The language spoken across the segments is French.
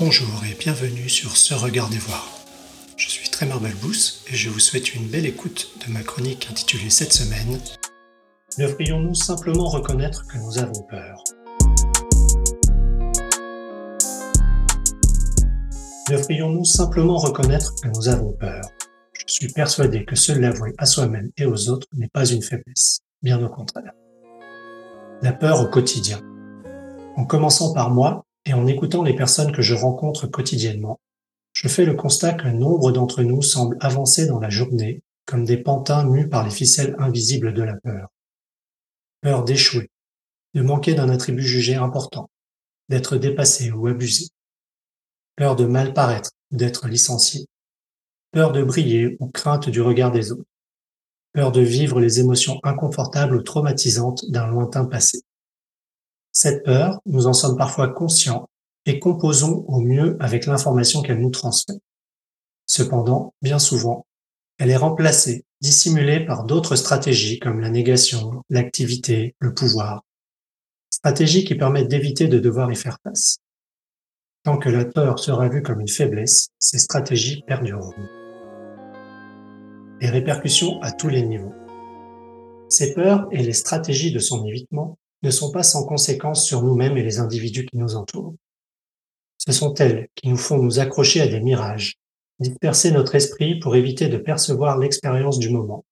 Bonjour et bienvenue sur Ce Regardez Voir. Je suis Trémor Balbous et je vous souhaite une belle écoute de ma chronique intitulée cette semaine Devrions-nous simplement reconnaître que nous avons peur? Devrions-nous simplement reconnaître que nous avons peur? Je suis persuadé que seul l'avouer à soi-même et aux autres n'est pas une faiblesse, bien au contraire. La peur au quotidien. En commençant par moi, et en écoutant les personnes que je rencontre quotidiennement, je fais le constat que nombre d'entre nous semblent avancer dans la journée comme des pantins mus par les ficelles invisibles de la peur. Peur d'échouer, de manquer d'un attribut jugé important, d'être dépassé ou abusé. Peur de mal paraître ou d'être licencié. Peur de briller ou crainte du regard des autres. Peur de vivre les émotions inconfortables ou traumatisantes d'un lointain passé. Cette peur, nous en sommes parfois conscients et composons au mieux avec l'information qu'elle nous transmet. Cependant, bien souvent, elle est remplacée, dissimulée par d'autres stratégies comme la négation, l'activité, le pouvoir. Stratégies qui permettent d'éviter de devoir y faire face. Tant que la peur sera vue comme une faiblesse, ces stratégies perdureront. Les répercussions à tous les niveaux. Ces peurs et les stratégies de son évitement ne sont pas sans conséquences sur nous-mêmes et les individus qui nous entourent. Ce sont elles qui nous font nous accrocher à des mirages, disperser notre esprit pour éviter de percevoir l'expérience du moment,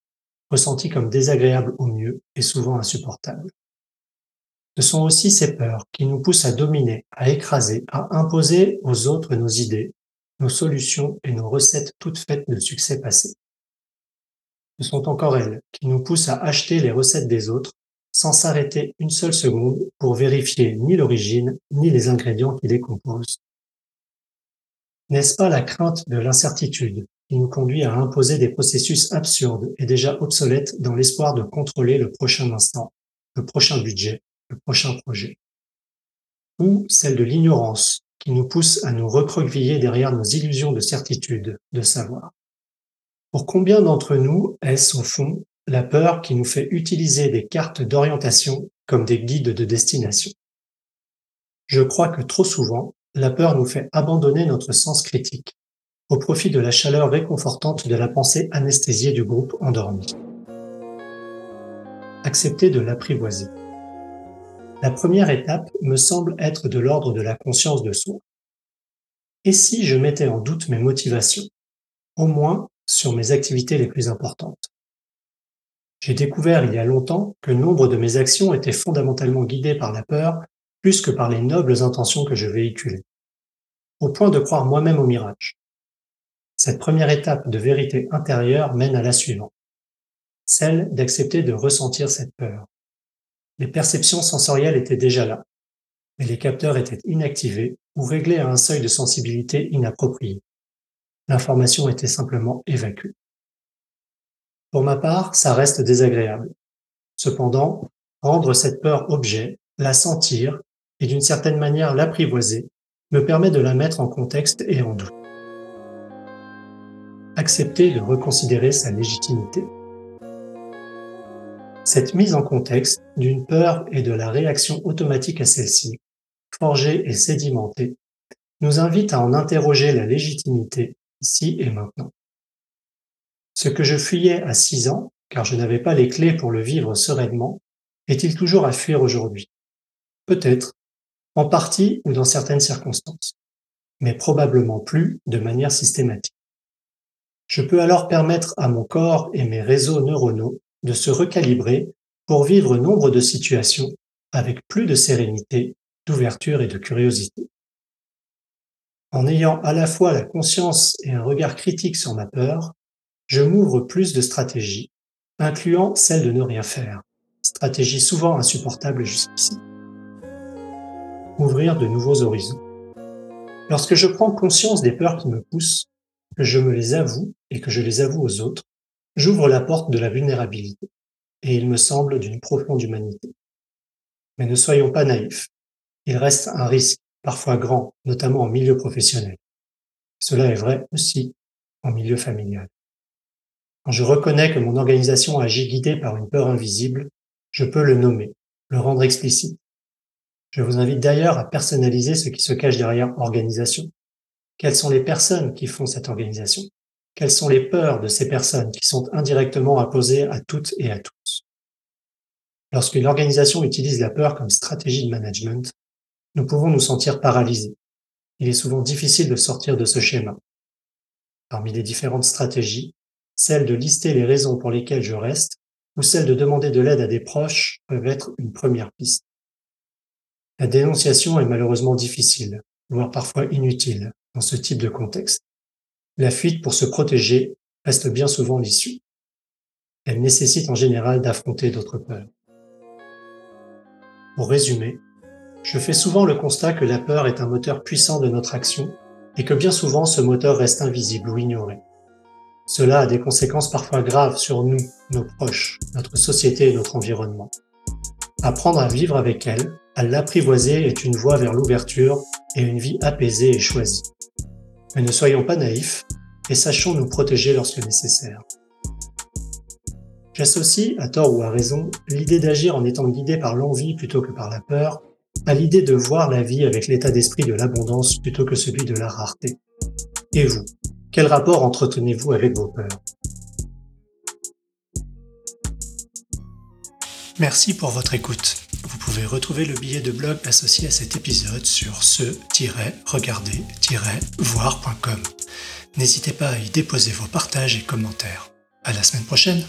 ressentie comme désagréable au mieux et souvent insupportable. Ce sont aussi ces peurs qui nous poussent à dominer, à écraser, à imposer aux autres nos idées, nos solutions et nos recettes toutes faites de succès passé. Ce sont encore elles qui nous poussent à acheter les recettes des autres sans s'arrêter une seule seconde pour vérifier ni l'origine ni les ingrédients qui les composent. N'est-ce pas la crainte de l'incertitude qui nous conduit à imposer des processus absurdes et déjà obsolètes dans l'espoir de contrôler le prochain instant, le prochain budget, le prochain projet? Ou celle de l'ignorance qui nous pousse à nous recroqueviller derrière nos illusions de certitude, de savoir? Pour combien d'entre nous est-ce au fond la peur qui nous fait utiliser des cartes d'orientation comme des guides de destination. Je crois que trop souvent, la peur nous fait abandonner notre sens critique au profit de la chaleur réconfortante de la pensée anesthésiée du groupe endormi. Accepter de l'apprivoiser. La première étape me semble être de l'ordre de la conscience de soi. Et si je mettais en doute mes motivations, au moins sur mes activités les plus importantes? J'ai découvert il y a longtemps que nombre de mes actions étaient fondamentalement guidées par la peur plus que par les nobles intentions que je véhiculais, au point de croire moi-même au mirage. Cette première étape de vérité intérieure mène à la suivante, celle d'accepter de ressentir cette peur. Les perceptions sensorielles étaient déjà là, mais les capteurs étaient inactivés ou réglés à un seuil de sensibilité inapproprié. L'information était simplement évacuée. Pour ma part, ça reste désagréable. Cependant, rendre cette peur objet, la sentir et d'une certaine manière l'apprivoiser me permet de la mettre en contexte et en doute. Accepter de reconsidérer sa légitimité. Cette mise en contexte d'une peur et de la réaction automatique à celle-ci, forgée et sédimentée, nous invite à en interroger la légitimité ici et maintenant. Ce que je fuyais à six ans, car je n'avais pas les clés pour le vivre sereinement, est-il toujours à fuir aujourd'hui? Peut-être, en partie ou dans certaines circonstances, mais probablement plus de manière systématique. Je peux alors permettre à mon corps et mes réseaux neuronaux de se recalibrer pour vivre nombre de situations avec plus de sérénité, d'ouverture et de curiosité. En ayant à la fois la conscience et un regard critique sur ma peur, je m'ouvre plus de stratégies, incluant celle de ne rien faire, stratégie souvent insupportable jusqu'ici. Ouvrir de nouveaux horizons. Lorsque je prends conscience des peurs qui me poussent, que je me les avoue et que je les avoue aux autres, j'ouvre la porte de la vulnérabilité, et il me semble d'une profonde humanité. Mais ne soyons pas naïfs. Il reste un risque, parfois grand, notamment en milieu professionnel. Cela est vrai aussi en milieu familial. Quand je reconnais que mon organisation agit guidée par une peur invisible, je peux le nommer, le rendre explicite. Je vous invite d'ailleurs à personnaliser ce qui se cache derrière organisation Quelles sont les personnes qui font cette organisation? Quelles sont les peurs de ces personnes qui sont indirectement imposées à toutes et à tous? Lorsqu'une organisation utilise la peur comme stratégie de management, nous pouvons nous sentir paralysés. Il est souvent difficile de sortir de ce schéma. Parmi les différentes stratégies, celle de lister les raisons pour lesquelles je reste ou celle de demander de l'aide à des proches peuvent être une première piste. La dénonciation est malheureusement difficile, voire parfois inutile, dans ce type de contexte. La fuite pour se protéger reste bien souvent l'issue. Elle nécessite en général d'affronter d'autres peurs. Pour résumer, je fais souvent le constat que la peur est un moteur puissant de notre action et que bien souvent ce moteur reste invisible ou ignoré. Cela a des conséquences parfois graves sur nous, nos proches, notre société et notre environnement. Apprendre à vivre avec elle, à l'apprivoiser est une voie vers l'ouverture et une vie apaisée et choisie. Mais ne soyons pas naïfs et sachons nous protéger lorsque nécessaire. J'associe, à tort ou à raison, l'idée d'agir en étant guidé par l'envie plutôt que par la peur, à l'idée de voir la vie avec l'état d'esprit de l'abondance plutôt que celui de la rareté. Et vous, quel rapport entretenez-vous avec vos peurs Merci pour votre écoute. Vous pouvez retrouver le billet de blog associé à cet épisode sur ce-regarder-voir.com. N'hésitez pas à y déposer vos partages et commentaires. À la semaine prochaine!